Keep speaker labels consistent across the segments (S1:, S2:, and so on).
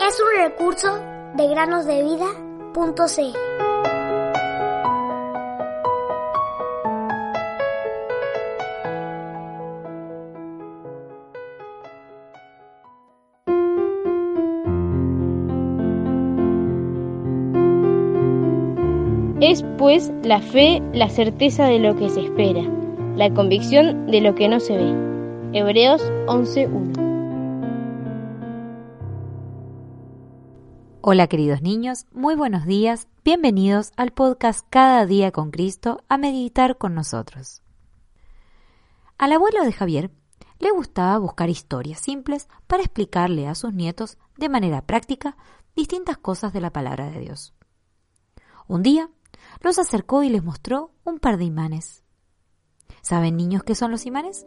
S1: Es un recurso de granosdevida.cl.
S2: Es pues la fe la certeza de lo que se espera, la convicción de lo que no se ve. Hebreos 11.1
S3: Hola queridos niños, muy buenos días, bienvenidos al podcast Cada día con Cristo a meditar con nosotros. Al abuelo de Javier le gustaba buscar historias simples para explicarle a sus nietos de manera práctica distintas cosas de la palabra de Dios. Un día los acercó y les mostró un par de imanes. ¿Saben niños qué son los imanes?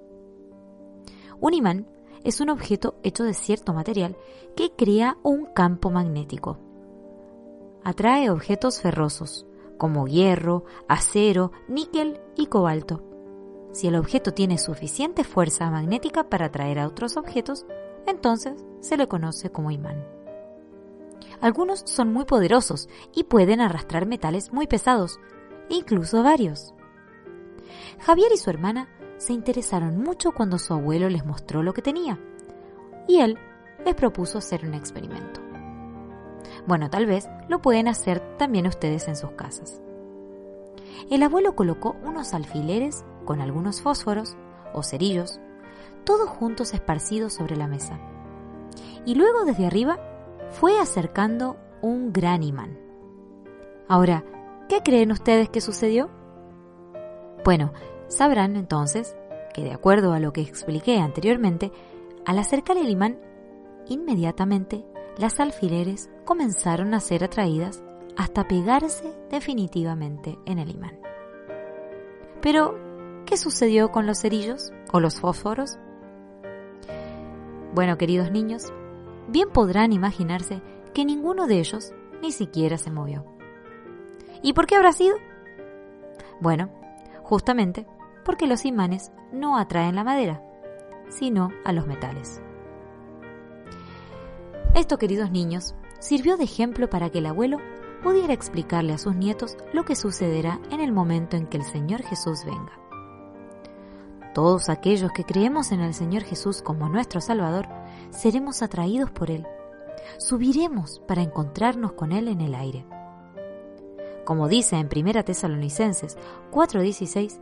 S3: Un imán es un objeto hecho de cierto material que crea un campo magnético. Atrae objetos ferrosos, como hierro, acero, níquel y cobalto. Si el objeto tiene suficiente fuerza magnética para atraer a otros objetos, entonces se le conoce como imán. Algunos son muy poderosos y pueden arrastrar metales muy pesados, incluso varios. Javier y su hermana se interesaron mucho cuando su abuelo les mostró lo que tenía, y él les propuso hacer un experimento. Bueno, tal vez lo pueden hacer también ustedes en sus casas. El abuelo colocó unos alfileres con algunos fósforos o cerillos, todos juntos esparcidos sobre la mesa. Y luego desde arriba fue acercando un gran imán. Ahora, ¿qué creen ustedes que sucedió? Bueno, sabrán entonces que de acuerdo a lo que expliqué anteriormente, al acercar el imán, inmediatamente las alfileres comenzaron a ser atraídas hasta pegarse definitivamente en el imán. Pero, ¿qué sucedió con los cerillos o los fósforos? Bueno, queridos niños, bien podrán imaginarse que ninguno de ellos ni siquiera se movió. ¿Y por qué habrá sido? Bueno, justamente porque los imanes no atraen la madera, sino a los metales. Esto, queridos niños, sirvió de ejemplo para que el abuelo pudiera explicarle a sus nietos lo que sucederá en el momento en que el Señor Jesús venga. Todos aquellos que creemos en el Señor Jesús como nuestro Salvador, seremos atraídos por Él. Subiremos para encontrarnos con Él en el aire. Como dice en 1 Tesalonicenses 4:16,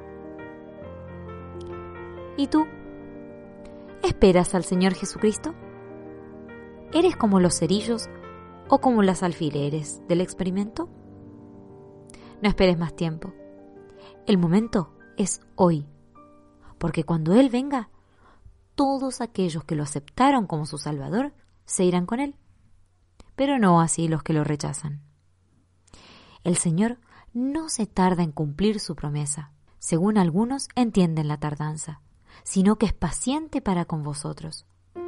S3: ¿Y tú? ¿Esperas al Señor Jesucristo? ¿Eres como los cerillos o como las alfileres del experimento? No esperes más tiempo. El momento es hoy, porque cuando Él venga, todos aquellos que lo aceptaron como su Salvador se irán con Él, pero no así los que lo rechazan. El Señor no se tarda en cumplir su promesa, según algunos entienden la tardanza, sino que es paciente para con vosotros,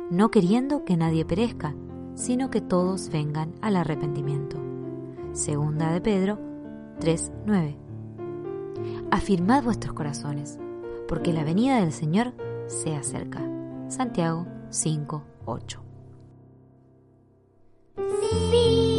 S3: no queriendo que nadie perezca, sino que todos vengan al arrepentimiento. Segunda de Pedro 3:9. Afirmad vuestros corazones, porque la venida del Señor se acerca. Santiago 5:8.
S1: Fija